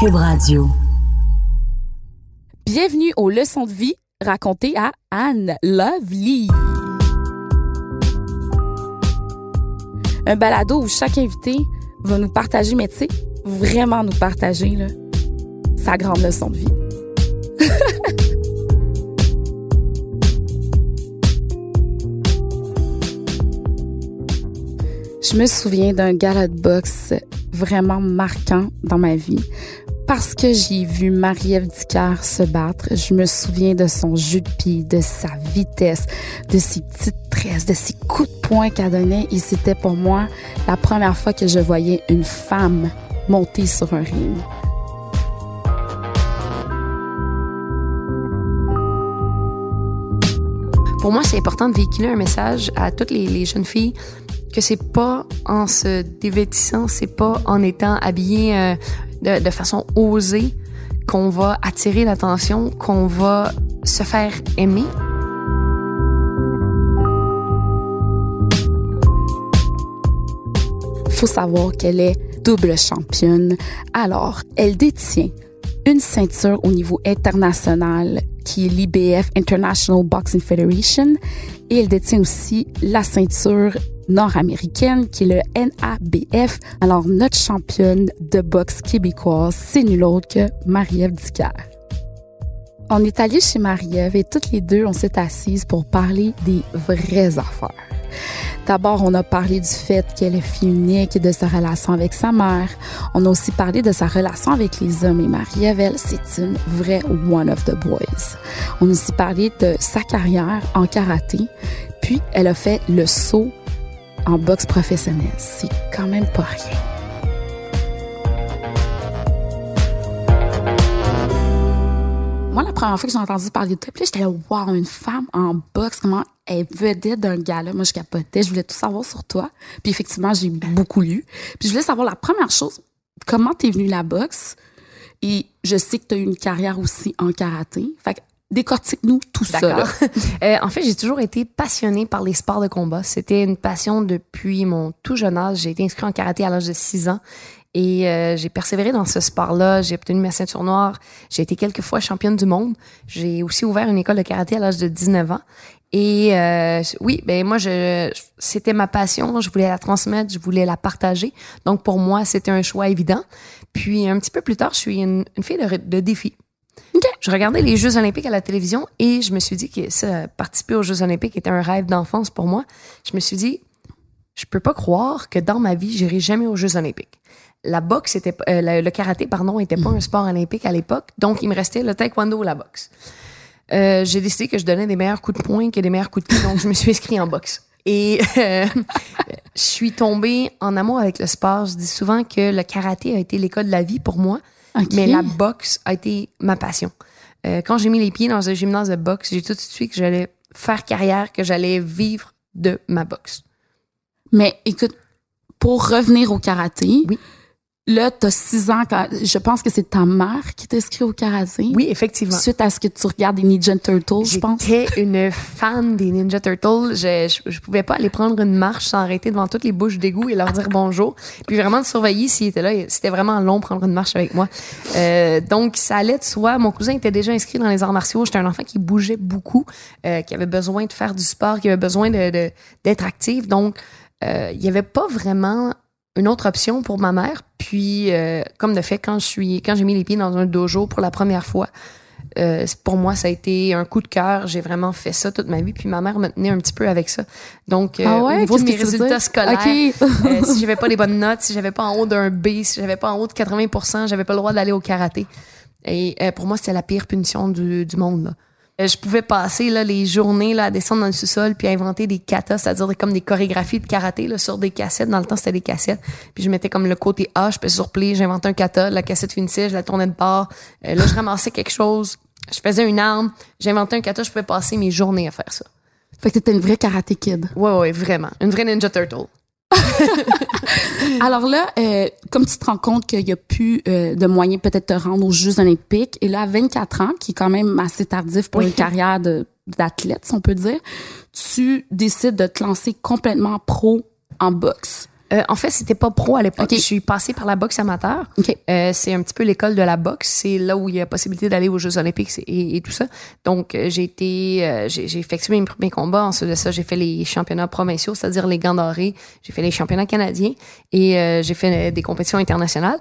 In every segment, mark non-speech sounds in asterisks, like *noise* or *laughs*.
Cube Radio. Bienvenue aux leçons de vie racontées à Anne Lovely. Un balado où chaque invité va nous partager, mais tu sais, vraiment nous partager là, sa grande leçon de vie. *laughs* Je me souviens d'un gala de boxe vraiment marquant dans ma vie parce que j'ai vu Marie-Ève se battre. Je me souviens de son jeu de de sa vitesse, de ses petites tresses, de ses coups de poing qu'elle donnait. Et c'était pour moi la première fois que je voyais une femme monter sur un ring. Pour moi, c'est important de véhiculer un message à toutes les jeunes filles que c'est pas en se dévêtissant, c'est pas en étant habillée euh, de, de façon osée qu'on va attirer l'attention, qu'on va se faire aimer. faut savoir qu'elle est double championne. Alors, elle détient une ceinture au niveau international qui est l'IBF International Boxing Federation et elle détient aussi la ceinture nord-américaine qui est le NABF. Alors, notre championne de boxe québécoise, c'est nul autre que Marie-Ève. On est allé chez Marie-Ève et toutes les deux, on s'est assises pour parler des vraies affaires. D'abord, on a parlé du fait qu'elle est fille unique et de sa relation avec sa mère. On a aussi parlé de sa relation avec les hommes et Marie-Ève, c'est une vraie one of the boys. On a aussi parlé de sa carrière en karaté. Puis, elle a fait le saut en boxe professionnelle. C'est quand même pas rien. Moi, la première fois que j'ai entendu parler de toi, puis j'étais là, wow, une femme en boxe, comment elle vedait d'un gala. Moi, je capotais, je voulais tout savoir sur toi. Puis effectivement, j'ai beaucoup lu. Puis je voulais savoir la première chose, comment t'es venue la boxe? Et je sais que tu as eu une carrière aussi en karaté. Fait que décortique-nous tout ça. *laughs* Euh, en fait, j'ai toujours été passionnée par les sports de combat. C'était une passion depuis mon tout jeune âge. J'ai été inscrite en karaté à l'âge de 6 ans. Et euh, j'ai persévéré dans ce sport-là. J'ai obtenu ma ceinture noire. J'ai été quelques fois championne du monde. J'ai aussi ouvert une école de karaté à l'âge de 19 ans. Et euh, oui, ben moi, je, c'était ma passion. Je voulais la transmettre, je voulais la partager. Donc pour moi, c'était un choix évident. Puis un petit peu plus tard, je suis une, une fille de, de défi. Je regardais les Jeux olympiques à la télévision et je me suis dit que ça, participer aux Jeux olympiques était un rêve d'enfance pour moi. Je me suis dit, je peux pas croire que dans ma vie, j'irai jamais aux Jeux olympiques. La boxe était, euh, le, le karaté, pardon, était pas un sport olympique à l'époque, donc il me restait le taekwondo ou la boxe. Euh, j'ai décidé que je donnais des meilleurs coups de poing que des meilleurs coups de pied, donc je me suis inscrite en boxe. Et euh, *laughs* je suis tombée en amour avec le sport. Je dis souvent que le karaté a été l'école de la vie pour moi, mais la boxe a été ma passion. Euh, quand j'ai mis les pieds dans un gymnase de boxe, j'ai tout de suite que j'allais faire carrière, que j'allais vivre de ma boxe. Mais écoute, pour revenir au karaté, Oui. Là, tu as six ans. Quand, je pense que c'est ta mère qui t'inscrit au karaté. Oui, effectivement. Suite à ce que tu regardes des Ninja Turtles, je pense. J'étais une fan des Ninja Turtles. Je, je, je pouvais pas aller prendre une marche sans arrêter devant toutes les bouches d'égout et leur dire bonjour. Puis vraiment de surveiller s'ils étaient là. C'était vraiment long prendre une marche avec moi. Euh, donc, ça allait de soi. Mon cousin était déjà inscrit dans les arts martiaux. J'étais un enfant qui bougeait beaucoup, euh, qui avait besoin de faire du sport, qui avait besoin de, de- d'être actif. Donc, euh, il y avait pas vraiment une autre option pour ma mère. Puis, euh, comme de fait, quand je suis, quand j'ai mis les pieds dans un dojo pour la première fois, euh, pour moi, ça a été un coup de cœur. J'ai vraiment fait ça toute ma vie. Puis ma mère me tenait un petit peu avec ça. Donc, euh, Ah ouais, au niveau de mes résultats scolaires, euh, si j'avais pas les bonnes notes, si j'avais pas en haut d'un B, si j'avais pas en haut de 80 j'avais pas le droit d'aller au karaté. Et euh, pour moi, c'était la pire punition du, du monde. là. Euh, je pouvais passer là, les journées là, à descendre dans le sous-sol puis à inventer des katas, c'est-à-dire comme des chorégraphies de karaté là, sur des cassettes. Dans le temps, c'était des cassettes. Puis je mettais comme le côté A, je peux sur play, j'inventais un kata, la cassette finissait, je la tournais de bord. Euh, là, je ramassais quelque chose, je faisais une arme, j'inventais un kata, je pouvais passer mes journées à faire ça. Fait que t'étais une vraie karaté kid. Ouais, ouais, vraiment. Une vraie Ninja Turtle. *laughs* Alors là, euh, comme tu te rends compte qu'il n'y a plus euh, de moyens peut-être de te rendre aux Jeux olympiques, et là, à 24 ans, qui est quand même assez tardif pour Oui. une carrière de- d'athlète, si on peut dire, tu décides de te lancer complètement pro en boxe. Euh, en fait, c'était pas pro à l'époque. Je suis passée par la boxe amateur. Euh, c'est un petit peu l'école de la boxe. C'est là où il y a possibilité d'aller aux Jeux Olympiques et, et tout ça. Donc, euh, j'ai été, euh, j'ai effectué mes premiers combats. Ensuite de ça, j'ai fait les championnats provinciaux, c'est-à-dire les gants dorés. J'ai fait les championnats canadiens et j'ai fait des compétitions internationales.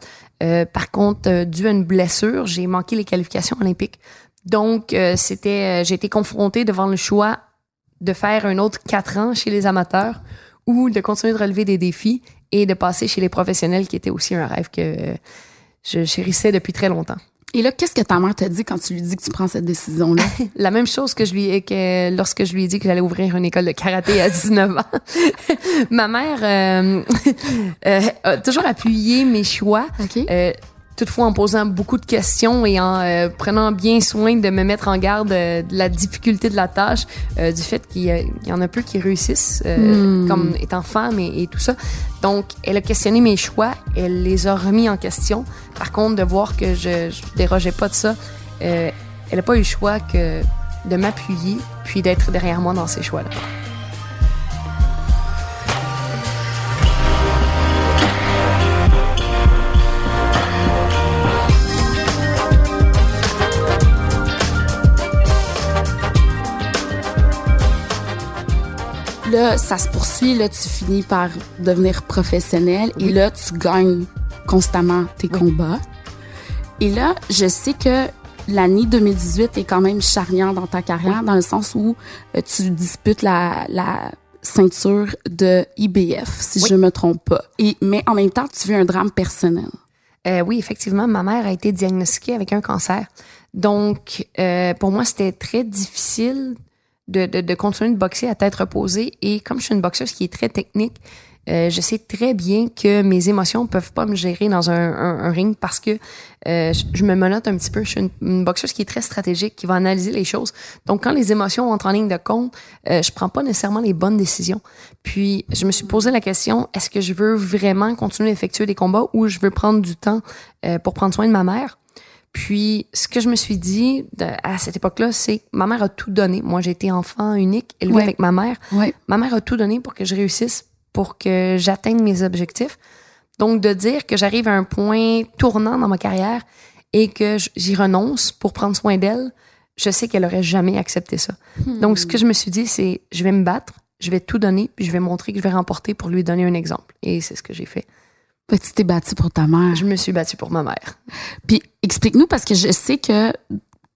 Par contre, dû à une blessure, j'ai manqué les qualifications olympiques. Donc, c'était, j'ai été confrontée devant le choix de faire un autre quatre ans chez les amateurs ou de continuer de relever des défis et de passer chez les professionnels, qui était aussi un rêve que je chérissais depuis très longtemps. Et là, qu'est-ce que ta mère t'a dit quand tu lui dis que tu prends cette décision-là? *laughs* La même chose que je lui ai que lorsque je lui ai dit que j'allais ouvrir une école de karaté à 19 ans. *laughs* Ma mère euh, *laughs* euh, a toujours appuyé mes choix. Euh, toutefois en posant beaucoup de questions et en euh, prenant bien soin de me mettre en garde euh, de la difficulté de la tâche, euh, du fait qu'il y, en a peu qui réussissent Hmm. comme étant femme et, et tout ça. Donc, elle a questionné mes choix, elle les a remis en question. Par contre, de voir que je, je dérogeais pas de ça, elle n'a pas eu le choix que de m'appuyer puis d'être derrière moi dans ces choix-là. Là, ça se poursuit. Là, tu finis par devenir professionnel. Et là, tu gagnes constamment tes combats. Et là, je sais que l'année 2018 est quand même charnière dans ta carrière, dans le sens où euh, tu disputes la, la ceinture de IBF, si je me trompe pas. Et, mais en même temps, tu vis un drame personnel. Euh, oui, effectivement, ma mère a été diagnostiquée avec un cancer. Donc, euh, pour moi, c'était très difficile de, de, de continuer de boxer à tête reposée. Et comme je suis une boxeuse qui est très technique, euh, je sais très bien que mes émotions peuvent pas me gérer dans un, un, ring parce que euh, je, me menote un petit peu. Je suis une, une boxeuse qui est très stratégique, qui va analyser les choses. Donc, quand les émotions entrent en ligne de compte, euh, je prends pas nécessairement les bonnes décisions. Puis, je me suis posé la question est-ce que je veux vraiment continuer d'effectuer des combats ou je veux prendre du temps euh, pour prendre soin de ma mère? Puis, ce que je me suis dit de- à cette époque-là, c'est ma mère a tout donné. Moi, j'ai été enfant unique, élevé Ouais. avec ma mère. Ouais. Ma mère a tout donné pour que je réussisse, pour que j'atteigne mes objectifs. Donc, de dire que j'arrive à un point tournant dans ma carrière et que j'y renonce pour prendre soin d'elle, je sais qu'elle aurait jamais accepté ça. Donc, ce que je me suis dit, c'est je vais me battre, je vais tout donner, puis je vais montrer que je vais remporter pour lui donner un exemple. Et c'est ce que j'ai fait. Fait que tu t'es battu pour ta mère. Je me suis battue pour ma mère. Puis explique-nous parce que je sais que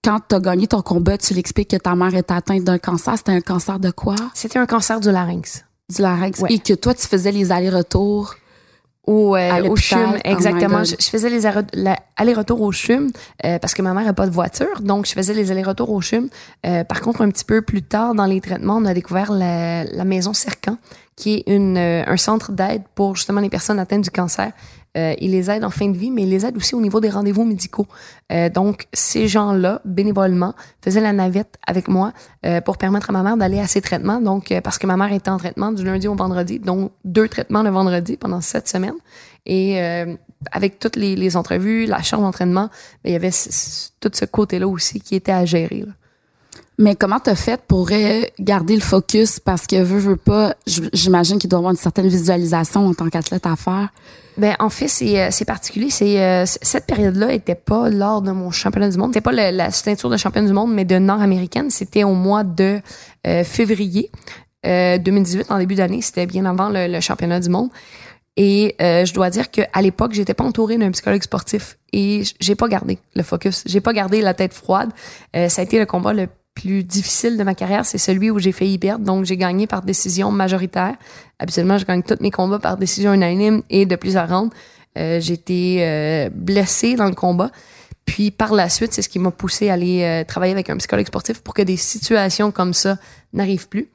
quand tu as gagné ton combat, tu l'expliques que ta mère était atteinte d'un cancer. C'était un cancer de quoi? C'était un cancer du larynx. Du larynx. Ouais. Et que toi, tu faisais les allers-retours. Au, euh, au. CHUM, Oh exactement. Je, je faisais les allers-retours au CHUM euh, parce que ma mère n'a pas de voiture, donc je faisais les allers-retours au CHUM. Euh, par contre, un petit peu plus tard dans les traitements, on a découvert la, la maison Cercan, qui est une, euh, un centre d'aide pour justement les personnes atteintes du cancer. Euh, ils les aident en fin de vie, mais ils les aident aussi au niveau des rendez-vous médicaux. Euh, donc, ces gens-là, bénévolement, faisaient la navette avec moi euh, pour permettre à ma mère d'aller à ses traitements. Donc, euh, parce que ma mère était en traitement du lundi au vendredi, donc deux traitements le vendredi pendant sept semaines. Et avec toutes les, entrevues, la charge d'entraînement, ben, il y avait tout ce côté-là aussi qui était à gérer. Mais comment t'as fait pour garder le focus? Parce que veux, veux pas, j'imagine qu'il doit avoir une certaine visualisation en tant qu'athlète à faire. Ben en fait c'est euh, particulier, c'est euh, cette période-là était pas lors de mon championnat du monde, c'était pas le- la ceinture de championne du monde mais de nord-américaine, c'était au mois de euh, février euh, 2018 en début d'année, c'était bien avant le, championnat du monde. Et je dois dire que à l'époque, j'étais pas entourée d'un psychologue sportif et j'ai pas gardé le focus, j'ai pas gardé la tête froide. Ça a été le combat le plus difficile de ma carrière, c'est celui où j'ai failli perdre. Donc, j'ai gagné par décision majoritaire. Habituellement, je gagne tous mes combats par décision unanime et de plusieurs rounds. Euh, j'ai été euh, blessée dans le combat. Puis par la suite, c'est ce qui m'a poussé à aller euh, travailler avec un psychologue sportif pour que des situations comme ça n'arrivent plus.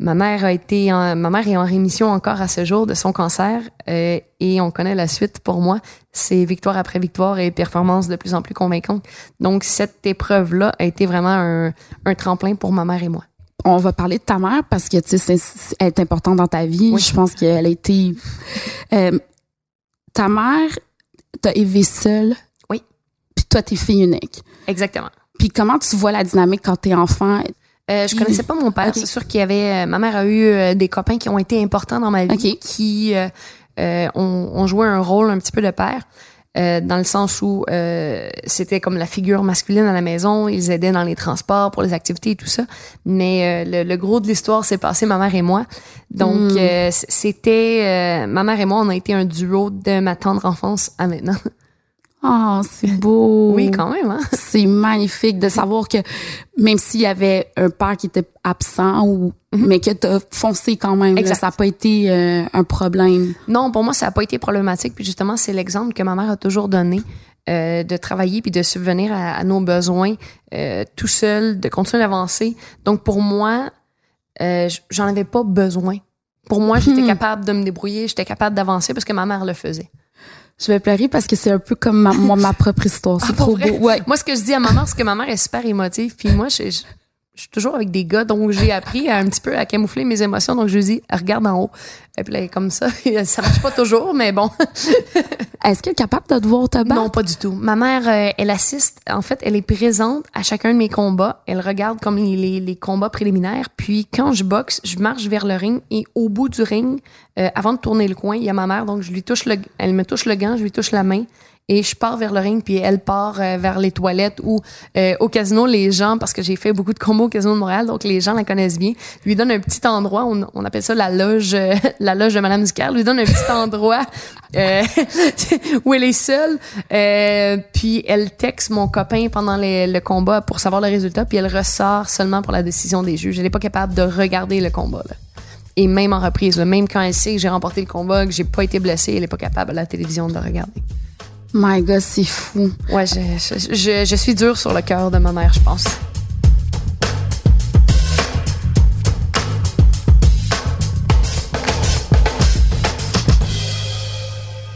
Ma mère a été, en, ma mère est en rémission encore à ce jour de son cancer euh, et on connaît la suite pour moi. C'est victoire après victoire et performance de plus en plus convaincante. Donc cette épreuve-là a été vraiment un, un tremplin pour ma mère et moi on va parler de ta mère parce que tu sais elle est importante dans ta vie. Je pense qu'elle a été euh, ta mère t'a élevé seule. Oui. Puis toi t'es fille unique. Exactement. Puis comment tu vois la dynamique quand t'es enfant? Euh, je connaissais pas mon père. C'est sûr qu'il y avait. Euh, ma mère a eu euh, des copains qui ont été importants dans ma vie, qui ont, ont, joué un rôle un petit peu de père. Euh, dans le sens où euh, c'était comme la figure masculine à la maison, ils aidaient dans les transports pour les activités et tout ça. Mais euh, le, gros de l'histoire s'est passé ma mère et moi. Donc hmm. c'était ma mère et moi, on a été un duo de ma tendre enfance à maintenant. *laughs* Oh, c'est beau. *laughs* oui, quand même. Hein? *laughs* C'est magnifique de savoir que même s'il y avait un père qui était absent ou mhm. mais que t'as foncé quand même, ça n'a pas été euh, un problème. Non, pour moi, ça n'a pas été problématique. Puis justement, c'est l'exemple que ma mère a toujours donné. Euh, de travailler puis de subvenir à, nos besoins euh, tout seul, de continuer d'avancer. Donc pour moi, j'en avais pas besoin. Pour moi, j'étais hmm. capable de me débrouiller, j'étais capable d'avancer parce que ma mère le faisait. Je vais pleurer parce que c'est un peu comme ma, ma propre histoire. C'est ah, trop beau. Ouais. Moi, ce que je dis à ma mère, c'est que ma mère est super émotive. Puis moi, je, je suis toujours avec des gars, donc j'ai appris à un petit peu à camoufler mes émotions. Donc je lui dis, regarde en haut. Et puis là, comme ça, *laughs* ça marche pas toujours, mais bon. *laughs* Est-ce qu'elle est capable de te voir te battre? Non, pas du tout. Ma mère, euh, elle assiste. En fait, elle est présente à chacun de mes combats. Elle regarde comme les, les, combats préliminaires. Puis quand je boxe, je marche vers le ring et au bout du ring, euh, avant de tourner le coin, il y a ma mère. Donc je lui touche le, elle me touche le gant, je lui touche la main et je pars vers le ring puis elle part euh, vers les toilettes ou euh, au casino les gens parce que j'ai fait beaucoup de combos au casino de Montréal donc les gens la connaissent bien lui donne un petit endroit on, on appelle ça la loge euh, *laughs* la loge de Madame Ducaire lui donne un petit endroit *laughs* où elle est seule puis elle texte mon copain pendant le combat pour savoir le résultat puis elle ressort seulement pour la décision des juges elle n'est pas capable de regarder le combat là. Et même en reprise, même quand elle sait que j'ai remporté le combat, que j'ai pas été blessée, elle est pas capable à la télévision de le regarder. My God, c'est fou. Ouais, je, je, je, suis dure sur le cœur de ma mère, je pense.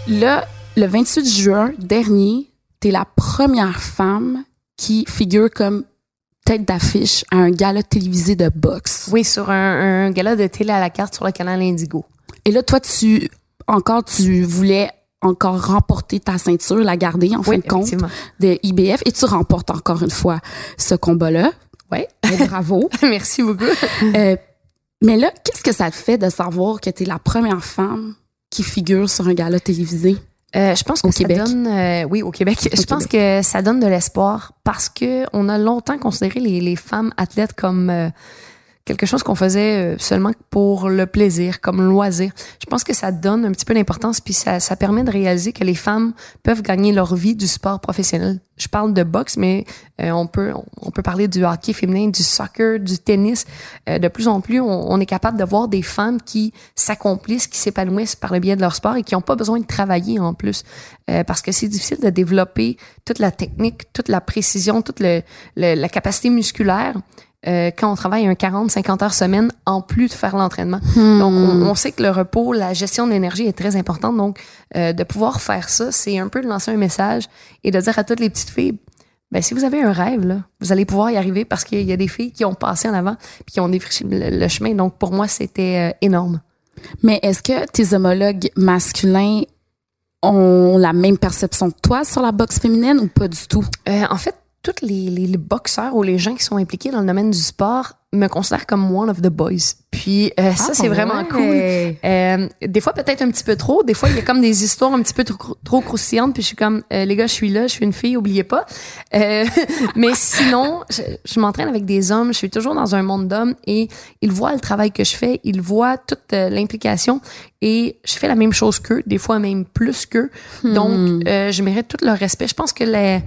Là, le 28 juin dernier, tu es la première femme qui figure comme tête d'affiche à un gala télévisé de boxe. Oui, sur un, un, gala de télé à la carte sur le canal Indigo. Et là, toi, tu encore tu voulais encore remporter ta ceinture, la garder en fin de compte de IBF et tu remportes encore une fois ce combat-là. Oui. bravo. *laughs* Merci beaucoup. Euh, mais là, qu'est-ce que ça te fait de savoir que tu es la première femme qui figure sur un gala télévisé? Euh, je pense que ça donne, euh, oui, au Québec. je pense que ça donne de l'espoir parce que on a longtemps considéré les, les femmes athlètes comme quelque chose qu'on faisait euh, seulement pour le plaisir, comme loisir. Je pense que ça donne un petit peu d'importance, puis ça, ça permet de réaliser que les femmes peuvent gagner leur vie du sport professionnel. Je parle de boxe, mais euh, on peut on peut parler du hockey féminin, du soccer, du tennis. Euh, de plus en plus, on, est capable de voir des femmes qui s'accomplissent, qui s'épanouissent par le biais de leur sport et qui n'ont pas besoin de travailler en plus, parce que c'est difficile de développer toute la technique, toute la précision, toute le, la capacité musculaire euh, quand on travaille un 40-50 heures semaine en plus de faire l'entraînement. Hmm. Donc, on, sait que le repos, la gestion de l'énergie est très importante. Donc, euh, de pouvoir faire ça, c'est un peu de lancer un message et de dire à toutes les petites filles, ben, si vous avez un rêve, là, vous allez pouvoir y arriver parce qu'il y a des filles qui ont passé en avant puis qui ont défriché le, chemin. Donc, pour moi, c'était euh, énorme. Mais est-ce que tes homologues masculins ont la même perception que toi sur la boxe féminine ou pas du tout? en fait, tous les, les, boxeurs ou les gens qui sont impliqués dans le domaine du sport me considèrent comme one of the boys. Puis euh, ça, ah, c'est vraiment cool. Euh, des fois, peut-être un petit peu trop. Des fois, il y a comme des histoires un petit peu trop, trop croustillantes. Puis je suis comme, euh, les gars, je suis là, je suis une fille, oubliez pas. Euh, *laughs* mais sinon, je, je m'entraîne avec des hommes. Je suis toujours dans un monde d'hommes et ils voient le travail que je fais. Ils voient toute l'implication et je fais la même chose qu'eux, des fois même plus qu'eux. Donc, hmm. je mérite tout leur respect. Je pense que les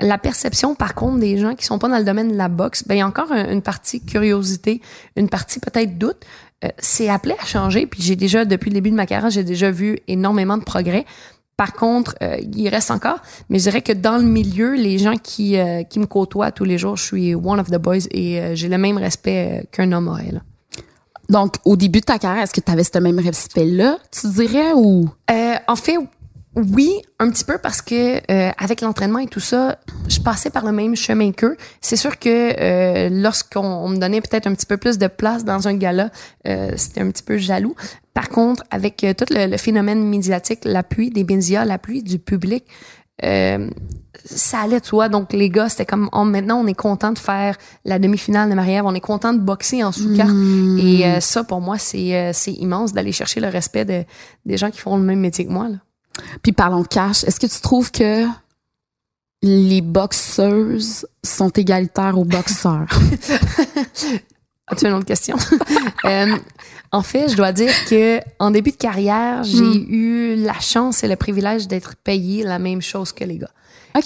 la perception, par contre, des gens qui sont pas dans le domaine de la boxe, ben, il y a encore une partie curiosité, une partie peut-être doute. Euh, c'est appelé à changer. Puis j'ai déjà, depuis le début de ma carrière, j'ai déjà vu énormément de progrès. Par contre, euh, il reste encore, mais je dirais que dans le milieu, les gens qui, euh, qui me côtoient tous les jours, je suis one of the boys et euh, j'ai le même respect qu'un homme aurait. Là. Donc, au début de ta carrière, est-ce que tu avais ce même respect-là, tu dirais, ou? en fait, oui, un petit peu parce que avec l'entraînement et tout ça, je passais par le même chemin qu'eux. C'est sûr que lorsqu'on me donnait peut-être un petit peu plus de place dans un gala, c'était un petit peu jaloux. Par contre, avec euh, tout le, phénomène médiatique, l'appui des médias, l'appui du public, euh, ça allait, tu vois. Donc, les gars, c'était comme, oh, maintenant, on est content de faire la demi-finale de marie on est content de boxer en sous-carte. Hmm. Et euh, ça, pour moi, c'est immense d'aller chercher le respect de, des gens qui font le même métier que moi. Là. Puis, parlons cash. Est-ce que tu trouves que les boxeuses sont égalitaires aux boxeurs? *laughs* As-tu une autre question? *laughs* En fait, je dois dire que en début de carrière, j'ai hmm. eu la chance et le privilège d'être payé la même chose que les gars.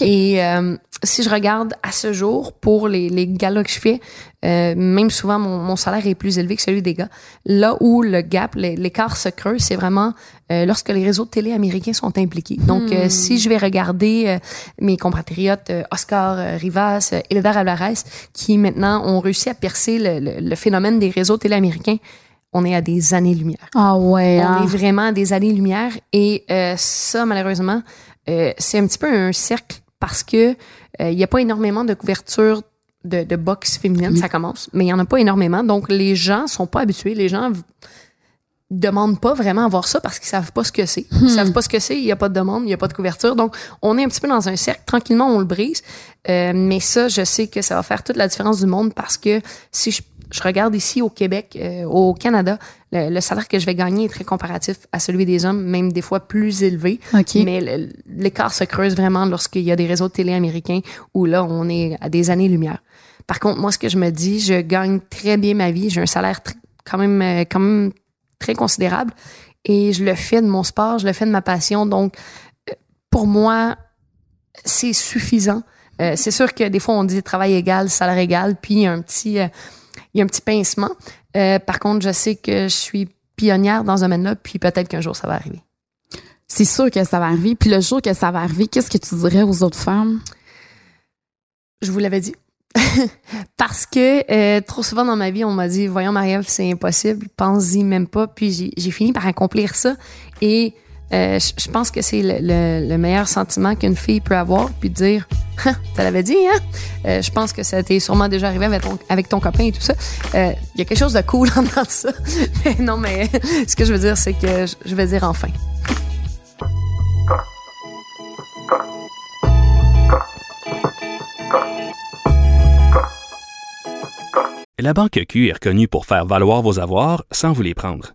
Et euh, si je regarde à ce jour pour les, les galas que je fais, euh, même souvent mon, mon, salaire est plus élevé que celui des gars. Là où le gap, l'écart se creuse, c'est vraiment euh, lorsque les réseaux de télé américains sont impliqués. Donc, euh, hmm. si je vais regarder euh, mes compatriotes Oscar Rivas, Eldar Alvarez, qui maintenant ont réussi à percer le, le, le phénomène des réseaux télé américains, on est à des années-lumière. Ah ouais. On hein? est vraiment à des années-lumière. Et euh, ça, malheureusement, euh, c'est un petit peu un cercle parce que euh, il n'y a pas énormément de couverture de, de boxe féminine. Ça commence, mais il n'y en a pas énormément. Donc, les gens sont pas habitués. Les gens demandent pas vraiment à voir ça parce qu'ils savent pas ce que c'est. Ils hmm. savent pas ce que c'est, il y a pas de demande, il y a pas de couverture. Donc, on est un petit peu dans un cercle. Tranquillement, on le brise. mais ça, je sais que ça va faire toute la différence du monde parce que si je je regarde ici au Québec, euh, au Canada, le, salaire que je vais gagner est très comparatif à celui des hommes, même des fois plus élevé. Mais l'écart se creuse vraiment lorsqu'il y a des réseaux de télé américains où là, on est à des années-lumière. Par contre, moi, ce que je me dis, je gagne très bien ma vie. J'ai un salaire quand même, euh, quand même très considérable et je le fais de mon sport, je le fais de ma passion. Donc, euh, pour moi, c'est suffisant. c'est sûr que des fois, on dit travail égal, salaire égal, puis il y a un petit il y a un petit pincement. Euh, par contre, je sais que je suis pionnière dans ce domaine-là, puis peut-être qu'un jour ça va arriver. C'est sûr que ça va arriver. Puis le jour que ça va arriver, qu'est-ce que tu dirais aux autres femmes? Je vous l'avais dit. *laughs* Parce que euh, trop souvent dans ma vie, on m'a dit Voyons, Marie-Ève, c'est impossible, pense-y même pas. Puis j'ai fini par accomplir ça. Et euh, je pense que c'est le, meilleur sentiment qu'une fille peut avoir, puis dire, hein, tu l'avais dit, hein? Euh, je pense que ça t'est sûrement déjà arrivé avec ton, avec ton copain et tout ça. Euh, il y a quelque chose de cool *laughs* en dans ça. Non, mais *laughs* ce que je veux dire, c'est que je vais dire enfin. La Banque Q est reconnue pour faire valoir vos avoirs sans vous les prendre.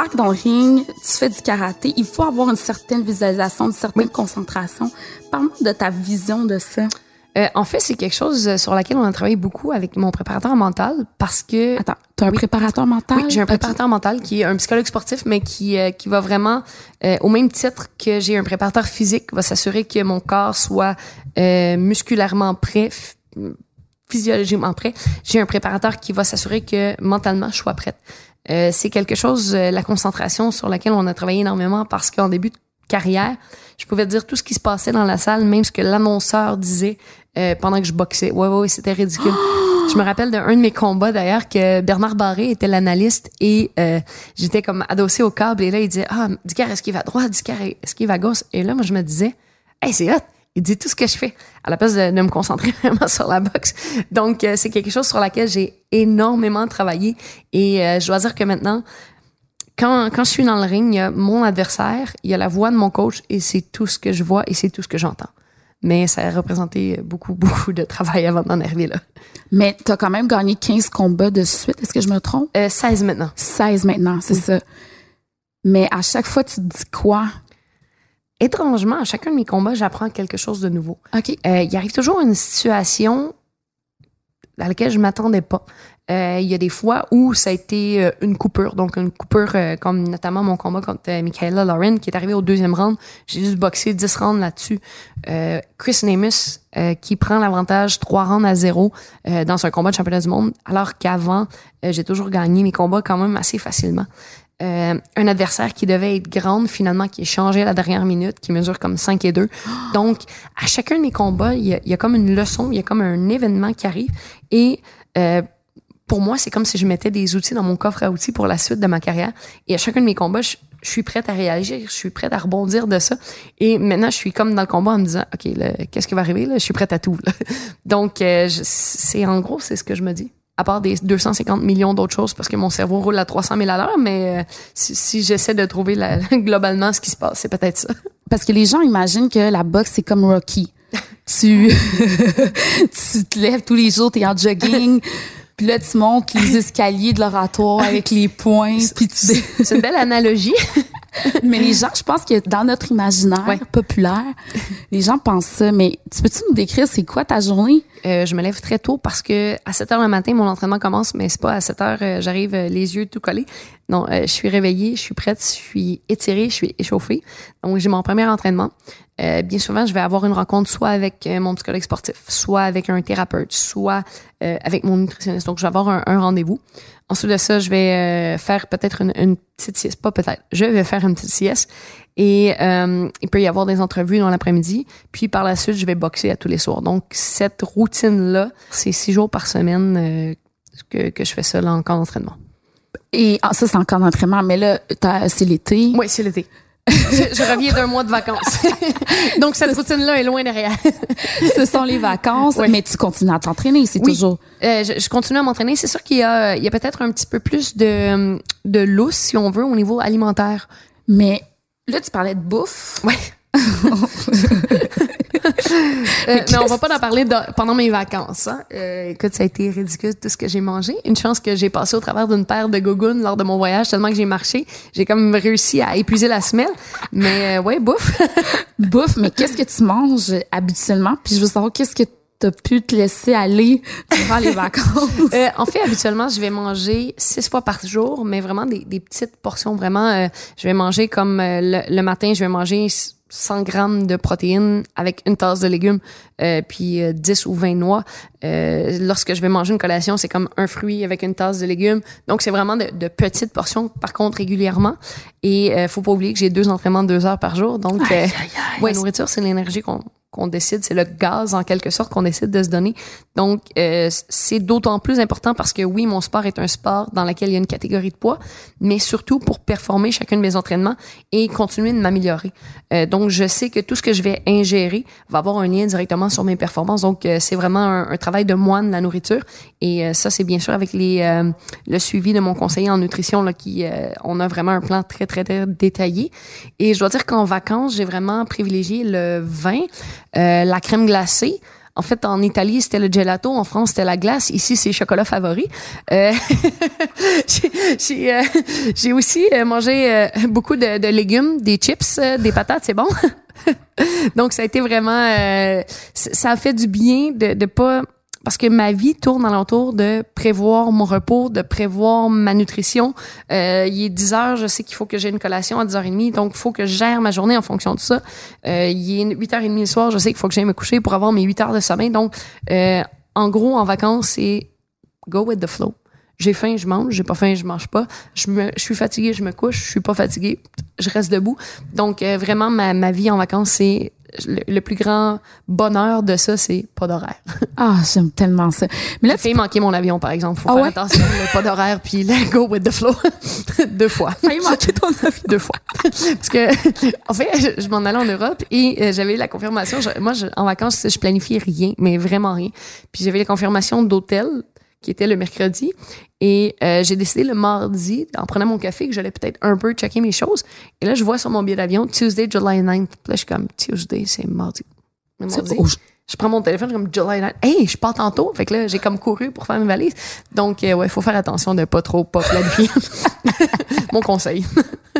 T'embarques dans le ring, tu fais du karaté, il faut avoir une certaine visualisation, une certaine concentration. Parle-moi de ta vision de ça. Euh, en fait, c'est quelque chose sur laquelle on a travaillé beaucoup avec mon préparateur mental parce que. Attends, tu as un préparateur mental? Oui, j'ai un préparateur mental qui est un psychologue sportif, mais qui, euh, qui va vraiment, euh, au même titre que j'ai un préparateur physique, va s'assurer que mon corps soit musculairement prêt, physiologiquement prêt. J'ai un préparateur qui va s'assurer que mentalement je sois prête. Euh, c'est quelque chose, euh, la concentration sur laquelle on a travaillé énormément parce qu'en début de carrière, je pouvais dire tout ce qui se passait dans la salle, même ce que l'annonceur disait euh, pendant que je boxais. Ouais, ouais, c'était ridicule. je me rappelle d'un de mes combats d'ailleurs que Bernard Barré était l'analyste et j'étais comme adossé au câble et là il disait ah Ducar est-ce qu'il va à droite, qu'il va à gauche et là moi je me disais hey c'est hot il dit tout ce que je fais à la place de, me concentrer *laughs* vraiment sur la boxe. Donc, euh, c'est quelque chose sur laquelle j'ai énormément travaillé. Et euh, je dois dire que maintenant, quand, quand je suis dans le ring, il y a mon adversaire, il y a la voix de mon coach et c'est tout ce que je vois et c'est tout ce que j'entends. Mais ça a représenté beaucoup, *laughs* beaucoup de travail avant d'en arriver là. Mais tu as quand même gagné 15 combats de suite, est-ce que je me trompe? Euh, 16 maintenant. 16 maintenant, c'est Oui. ça. Mais à chaque fois, tu te dis quoi? Étrangement, à chacun de mes combats, j'apprends quelque chose de nouveau. OK. Euh, il arrive toujours une situation à laquelle je m'attendais pas. Euh, il y a des fois où ça a été euh, une coupure, donc une coupure euh, comme notamment mon combat contre euh, Michaela Lauren qui est arrivé au deuxième round. J'ai juste boxé 10 rounds là-dessus. Euh, Chris Namus euh, qui prend l'avantage 3 rounds à 0 euh, dans un combat de championnat du monde, alors qu'avant, euh, j'ai toujours gagné mes combats quand même assez facilement. Euh, un adversaire qui devait être grande, finalement, qui est changé à la dernière minute, qui mesure comme 5 et 2. Donc, à chacun de mes combats, il y y a comme une leçon, il y a comme un événement qui arrive. Et euh, pour moi, c'est comme si je mettais des outils dans mon coffre à outils pour la suite de ma carrière. Et à chacun de mes combats, je, suis prête à réagir, je suis prête à rebondir de ça. Et maintenant, je suis comme dans le combat en me disant, OK, qu'est-ce qui va arriver? Là? Je suis prête à tout. là. *laughs* Donc, euh, c'est en gros, c'est ce que je me dis. À part des 250 millions d'autres choses, parce que mon cerveau roule à 300 000 à l'heure, mais euh, si, si j'essaie de trouver la- *laughs* globalement ce qui se passe, c'est peut-être ça. Parce que les gens imaginent que la boxe, c'est comme Rocky. *laughs* tu, *laughs* tu te lèves tous les jours, t'es en jogging, puis là, tu montes les escaliers de l'oratoire avec les poings, puis tu... C'est une belle analogie. *laughs* Mais les gens, je pense que dans notre imaginaire Ouais. populaire, les gens pensent ça. Mais tu peux-tu nous décrire c'est quoi ta journée? Euh, je me lève très tôt parce que à 7 heures le matin, mon entraînement commence, mais c'est pas à 7 heures, euh, j'arrive euh, les yeux tout collés. Non, euh, je suis réveillée, je suis prête, je suis étirée, je suis échauffée. Donc, j'ai mon premier entraînement. Euh, bien souvent, je vais avoir une rencontre soit avec euh, mon psychologue sportif, soit avec un thérapeute, soit euh, avec mon nutritionniste. Donc, je vais avoir un, un rendez-vous. Ensuite de ça, je vais euh, faire peut-être une, une petite sieste. Pas peut-être. Je vais faire une petite sieste. Et il peut y avoir des entrevues dans l'après-midi. Puis par la suite, je vais boxer à tous les soirs. Donc, cette routine-là, c'est six jours par semaine que, que je fais ça là, en camp d'entraînement. Et ah, ça, c'est encore d'entraînement, mais là, c'est l'été. Oui, c'est l'été. Je, *laughs* je reviens d'un mois de vacances. *laughs* Donc, cette routine-là est loin derrière. *laughs* Ce sont les vacances, Oui. mais tu continues à t'entraîner, c'est Oui. toujours... Euh, je, je continue à m'entraîner. C'est sûr qu'il y a, il y a peut-être un petit peu plus de, de lousse, si on veut, au niveau alimentaire. Mais là, tu parlais de bouffe. Ouais. Euh, mais on va pas en parler de- pendant mes vacances. Hein. Euh, écoute, ça a été ridicule tout ce que j'ai mangé. Une chance que j'ai passé au travers d'une paire de gougounes lors de mon voyage tellement que j'ai marché. J'ai comme réussi à épuiser la semelle. Mais euh, ouais, bouffe. *laughs* bouffe, mais qu'est-ce que tu manges habituellement? Puis je veux savoir qu'est-ce que t'as pu te laisser aller durant les vacances? *laughs* Euh, en fait, habituellement, je vais manger six fois par jour, mais vraiment des, des petites portions. Vraiment, euh, je vais manger comme euh, le, le matin, je vais manger 100 grammes de protéines avec une tasse de légumes, euh, puis euh, 10 ou 20 noix. Euh, lorsque je vais manger une collation, c'est comme un fruit avec une tasse de légumes. Donc, c'est vraiment de, de petites portions, par contre, régulièrement. Et euh, faut pas oublier que j'ai deux entraînements de deux heures par jour. Donc, euh, ouais, nourriture, c'est l'énergie qu'on qu'on décide, c'est le gaz en quelque sorte qu'on décide de se donner. Donc, euh, c'est d'autant plus important parce que oui, mon sport est un sport dans lequel il y a une catégorie de poids, mais surtout pour performer chacun de mes entraînements et continuer de m'améliorer. Euh, donc, je sais que tout ce que je vais ingérer va avoir un lien directement sur mes performances. Donc, euh, c'est vraiment un, travail de moine, la nourriture. Et euh, ça, c'est bien sûr avec les euh, le suivi de mon conseiller en nutrition, là, qui on a vraiment un plan très, très, très détaillé. Et je dois dire qu'en vacances, j'ai vraiment privilégié le vin, la crème glacée. En fait, en Italie, c'était le gelato. En France, c'était la glace. Ici, c'est chocolat favori. Euh, *laughs* j'ai- euh, aussi euh, mangé euh, beaucoup de, légumes, des chips, euh, des patates, c'est bon. *laughs* Donc, ça a été vraiment... ça a fait du bien de, de pas... Parce que ma vie tourne alentour de prévoir mon repos, de prévoir ma nutrition. Euh, il est 10 heures, je sais qu'il faut que j'ai une collation à 10h30, donc il faut que je gère ma journée en fonction de ça. Euh, il est 8h30 le soir, je sais qu'il faut que j'aille me coucher pour avoir mes 8 heures de sommeil. Donc, euh, en gros, en vacances, c'est go with the flow. J'ai faim, je mange. J'ai pas faim, je mange pas. Je, me, je suis fatiguée, je me couche. Je suis pas fatiguée, je reste debout. Donc, euh, vraiment, ma, ma vie en vacances, c'est le, le plus grand bonheur de ça, c'est pas d'horaire. *laughs* Ah, j'aime tellement ça. Mais là, J'ai failli manquer mon avion, par exemple. Faut Ah faire ouais? attention, le pas d'horaire, puis le *laughs* go with the flow. *laughs* Deux fois. tu failli manquer ton avion. Deux fois. Parce que, en fait, je, je m'en allais en Europe et euh, j'avais la confirmation. Je- moi, je- en vacances, je planifiais rien, mais vraiment rien. Puis j'avais la confirmation d'hôtel qui était le mercredi. Et euh, j'ai décidé le mardi, en prenant mon café, que j'allais peut-être un peu checker mes choses. Et là, je vois sur mon billet d'avion Tuesday, July 9th. Puis là, je suis comme, Tuesday, c'est mardi. Oh, je- Je prends mon téléphone, je suis comme July 9. Hey, je pars tantôt. Fait que là, j'ai comme couru pour faire une valise. Donc, euh, ouais, faut faire attention de pas trop pas planifier. *laughs* mon conseil. *laughs*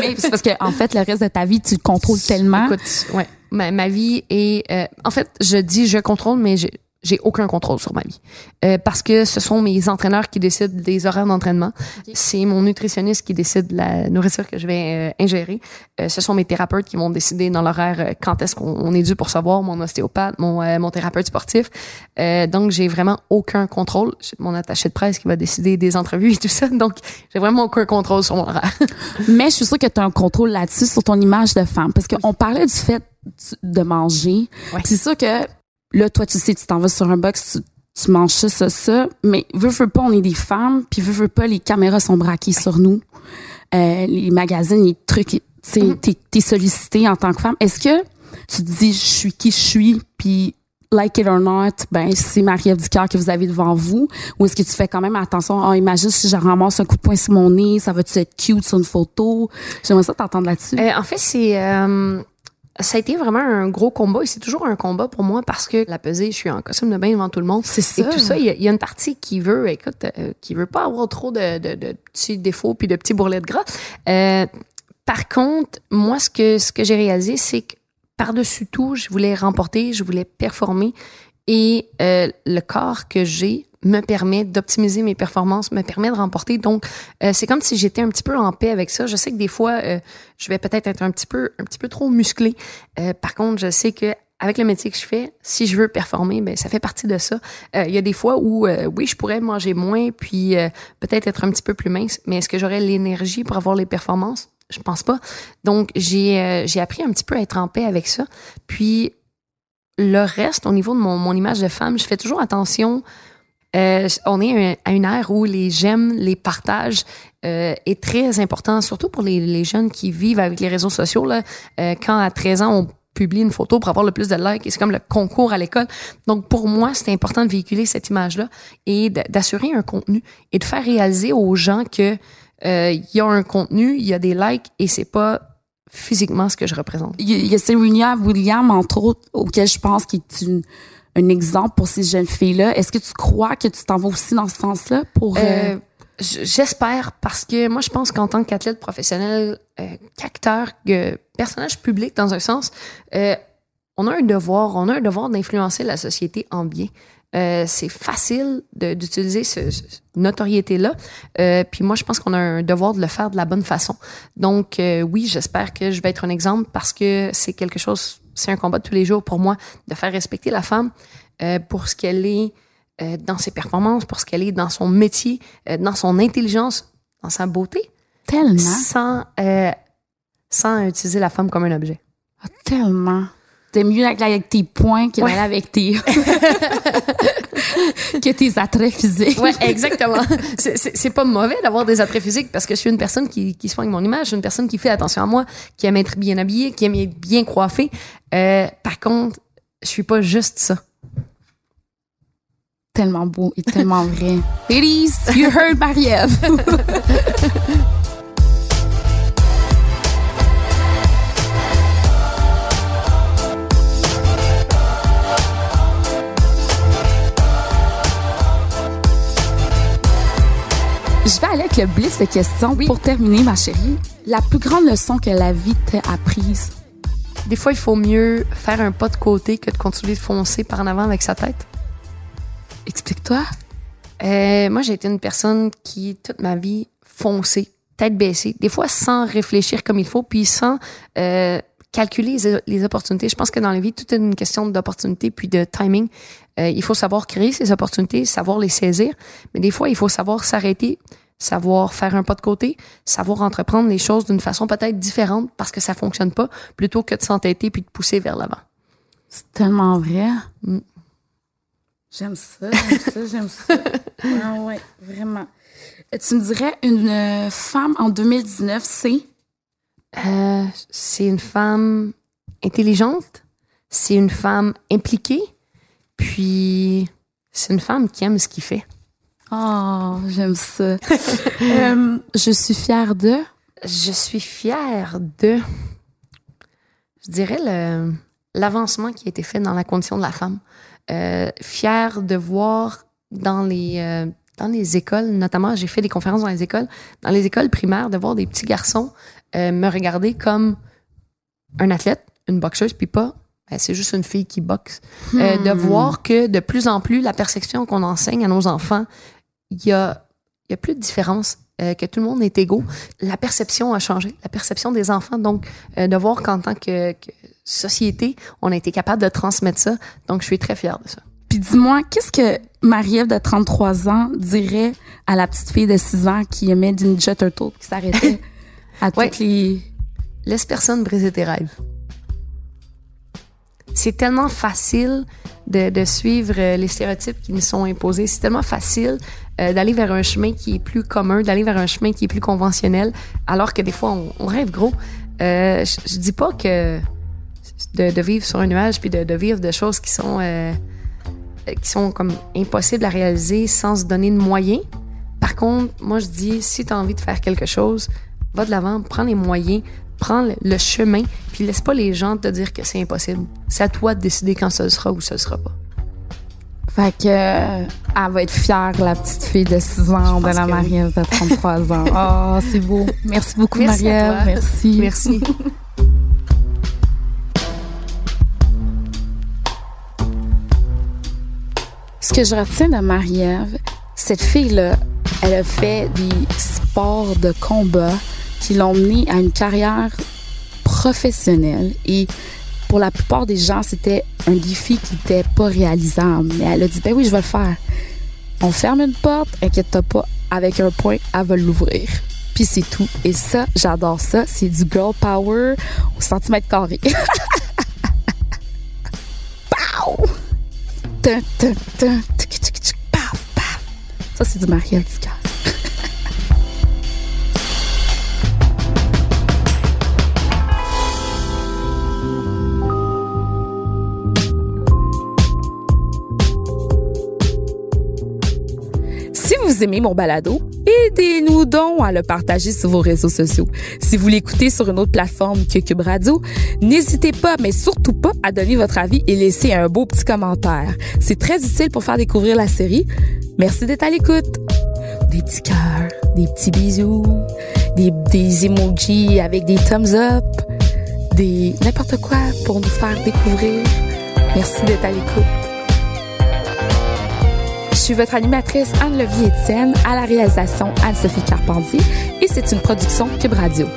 Mais c'est parce que en fait, le reste de ta vie, tu le contrôles tellement. Écoute, ouais, ma, ma vie est. euh, en fait, je dis je contrôle, mais j'ai j'ai aucun contrôle sur ma vie Euh, parce que ce sont mes entraîneurs qui décident des horaires d'entraînement. C'est mon nutritionniste qui décide de la nourriture que je vais euh, ingérer. Euh, ce sont mes thérapeutes qui vont décider dans l'horaire euh, quand est-ce qu'on on est dû pour savoir mon ostéopathe, mon euh, mon thérapeute sportif. Euh, donc j'ai vraiment aucun contrôle. J'ai mon attaché de presse qui va décider des entrevues et tout ça. Donc j'ai vraiment aucun contrôle sur mon horaire. *laughs* Mais je suis sûre que tu as un contrôle là-dessus sur ton image de femme. Parce qu'on parlait du fait de manger. Ouais. C'est sûr que là, toi, tu sais, tu t'en vas sur un box, tu, tu manges ça, ça, ça. Mais veux, veux pas, on est des femmes. Puis veux, veux pas, les caméras sont braquées sur nous. Euh, les magazines, les trucs, tu sais, Mhm. t'es, t'es sollicité en tant que femme. Est-ce que tu te dis, je suis qui je suis, puis like it or not, ben c'est Marie-Ève Ducœur que vous avez devant vous, ou est-ce que tu fais quand même attention, ah, imagine si je ramasse un coup de poing sur mon nez, ça va-tu être cute sur une photo? J'aimerais ça t'entendre là-dessus. Euh, en fait, c'est euh, ça a été vraiment un gros combat et c'est toujours un combat pour moi parce que la pesée, je suis en costume de bain devant tout le monde. c'est Et tout ça, il y, a- il y a une partie qui veut, écoute, euh, qui veut pas avoir trop de, de, de petits défauts puis de petits bourrelets de gras. Euh, par contre, moi, ce que, ce que j'ai réalisé, c'est que par-dessus tout, je voulais remporter, je voulais performer et euh, le corps que j'ai me permet d'optimiser mes performances, me permet de remporter. Donc, euh, c'est comme si j'étais un petit peu en paix avec ça. Je sais que des fois, euh, je vais peut-être être un petit peu, un peu trop musclé. Euh, par contre, je sais que avec le métier que je fais, si je veux performer, ben ça fait partie de ça. Il y a des fois où, oui, je pourrais manger moins, puis peut-être être un petit peu plus mince, mais est-ce que j'aurais l'énergie pour avoir les performances? Je pense pas. Donc, j'ai j'ai appris un petit peu à être en paix avec ça. Puis, le reste, au niveau de mon image de femme, je fais toujours attention. Euh, on est à une ère où les j'aime, les partages euh, est très important, surtout pour les, jeunes qui vivent avec les réseaux sociaux. Euh, quand à 13 ans, on publie une photo pour avoir le plus de likes, c'est comme le concours à l'école. Donc, pour moi, c'est important de véhiculer cette image-là et d'assurer un contenu et de faire réaliser aux gens que il y a un contenu, il y a des likes et c'est pas physiquement ce que je représente. Il y a- il y a Serena Williams, entre autres, auquel je pense qui est une, un exemple pour ces jeunes filles-là? Est-ce que tu crois que tu t'en vas aussi dans ce sens-là pour... euh, Euh, J'espère parce que moi je pense qu'en tant qu'athlète professionnel, euh, qu'acteur, que personnage public dans un sens, euh, on a un devoir, on a un devoir d'influencer la société en bien. Euh, c'est facile d'utiliser ce, ce- notoriété-là. Euh, puis moi, je pense qu'on a un devoir de le faire de la bonne façon. Donc, euh, oui, j'espère que je vais être un exemple parce que c'est quelque chose, c'est un combat de tous les jours pour moi de faire respecter la femme euh, pour ce qu'elle est euh, dans ses performances, pour ce qu'elle est dans son métier, euh, dans son intelligence, dans sa beauté, tellement, sans, sans utiliser la femme comme un objet. ah, tellement. T'es mieux avec, avec tes points que Ouais. avec tes... *laughs* que tes attraits physiques. Ouais, exactement. C'est- pas mauvais d'avoir des attraits physiques parce que je suis une personne qui, qui soigne mon image, je suis une personne qui fait attention à moi, qui aime être bien habillée, qui aime être bien coiffée. Euh, par contre, je suis pas juste ça. Tellement beau et tellement vrai. Ladies, you heard Marie-Ève. *laughs* Je vais aller avec le blitz de questions pour terminer, ma chérie. La plus grande leçon que la vie t'a apprise? Des fois, il faut mieux faire un pas de côté que de continuer de foncer par en avant avec sa tête. Explique-toi. Euh, moi, j'ai été une personne qui, toute ma vie, foncée, tête baissée, des fois sans réfléchir comme il faut, puis sans euh, calculer les, les opportunités. Je pense que dans la vie, tout est une question d'opportunité puis de timing. Euh, il faut savoir créer ces opportunités, savoir les saisir, mais des fois, il faut savoir s'arrêter, savoir faire un pas de côté, savoir entreprendre les choses d'une façon peut-être différente parce que ça fonctionne pas, plutôt que de s'entêter puis de pousser vers l'avant. C'est tellement vrai. Mm. J'aime ça, j'aime ça, j'aime ça. *laughs* Ah ouais, vraiment. Euh, Tu me dirais, une femme en 2019, c'est... Euh, c'est une femme intelligente, c'est une femme impliquée, puis c'est une femme qui aime ce qu'il fait. Oh, j'aime ça. *laughs* Euh, je suis fière de... Je suis fière de, je dirais, le, l'avancement qui a été fait dans la condition de la femme. Euh, fière de voir dans les, euh, dans les écoles, notamment, j'ai fait des conférences dans les écoles, dans les écoles primaires, de voir des petits garçons me regarder comme un athlète, une boxeuse, puis pas, ben, c'est juste une fille qui boxe. Euh, de Hmm. voir que de plus en plus, la perception qu'on enseigne à nos enfants, il y a, il y a plus de différence, euh, que tout le monde est égaux. La perception a changé, la perception des enfants. Donc, euh, de voir qu'en tant que, que société, on a été capable de transmettre ça. Donc, je suis très fière de ça. Puis dis-moi, qu'est-ce que Marie-Ève de 33 ans dirait à la petite fille de 6 ans qui aimait du Ninja Turtle qui s'arrêtait *laughs* à Ouais. toutes les... Laisse personne briser tes rêves. C'est tellement facile de, suivre euh, les stéréotypes qui nous sont imposés. C'est tellement facile euh, d'aller vers un chemin qui est plus commun, d'aller vers un chemin qui est plus conventionnel, alors que des fois, on, rêve gros. Euh, je, je dis pas que de, vivre sur un nuage puis de, vivre de choses qui sont qui sont comme impossibles à réaliser sans se donner de moyens. Par contre, moi je dis si tu as envie de faire quelque chose, va de l'avant, prends les moyens, prends le, chemin, puis laisse pas les gens te dire que c'est impossible. C'est à toi de décider quand ce sera ou ce sera pas. Fait que euh, elle va être fière, la petite fille de 6 ans de la que oui. Marie-Ève de 33 ans. *laughs* Oh, c'est beau. Merci beaucoup, Merci toi. Merci. Merci. Ce que je retiens de Marie-Ève, cette fille-là, elle a fait des sports de combat qui l'ont menée à une carrière professionnelle. Et pour la plupart des gens, c'était un défi qui n'était pas réalisable. Mais elle a dit, ben oui, je vais le faire. On ferme une porte, inquiète-toi pas, avec un point, elle va l'ouvrir. Puis c'est tout. Et ça, j'adore ça. C'est du girl power au centimètre carré. Ça, c'est du Marielle du aimez mon balado, aidez-nous donc à le partager sur vos réseaux sociaux. Si vous l'écoutez sur une autre plateforme que Cube Radio, n'hésitez pas, mais surtout pas, à donner votre avis et laisser un beau petit commentaire. C'est très utile pour faire découvrir la série. Merci d'être à l'écoute. Des petits cœurs, des petits bisous, des, des emojis avec des thumbs up, des n'importe quoi pour nous faire découvrir. Merci d'être à l'écoute. Je suis votre animatrice Anne-Levier Etienne, à la réalisation Anne-Sophie Carpentier et c'est une production Cube Radio.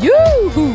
Youhou!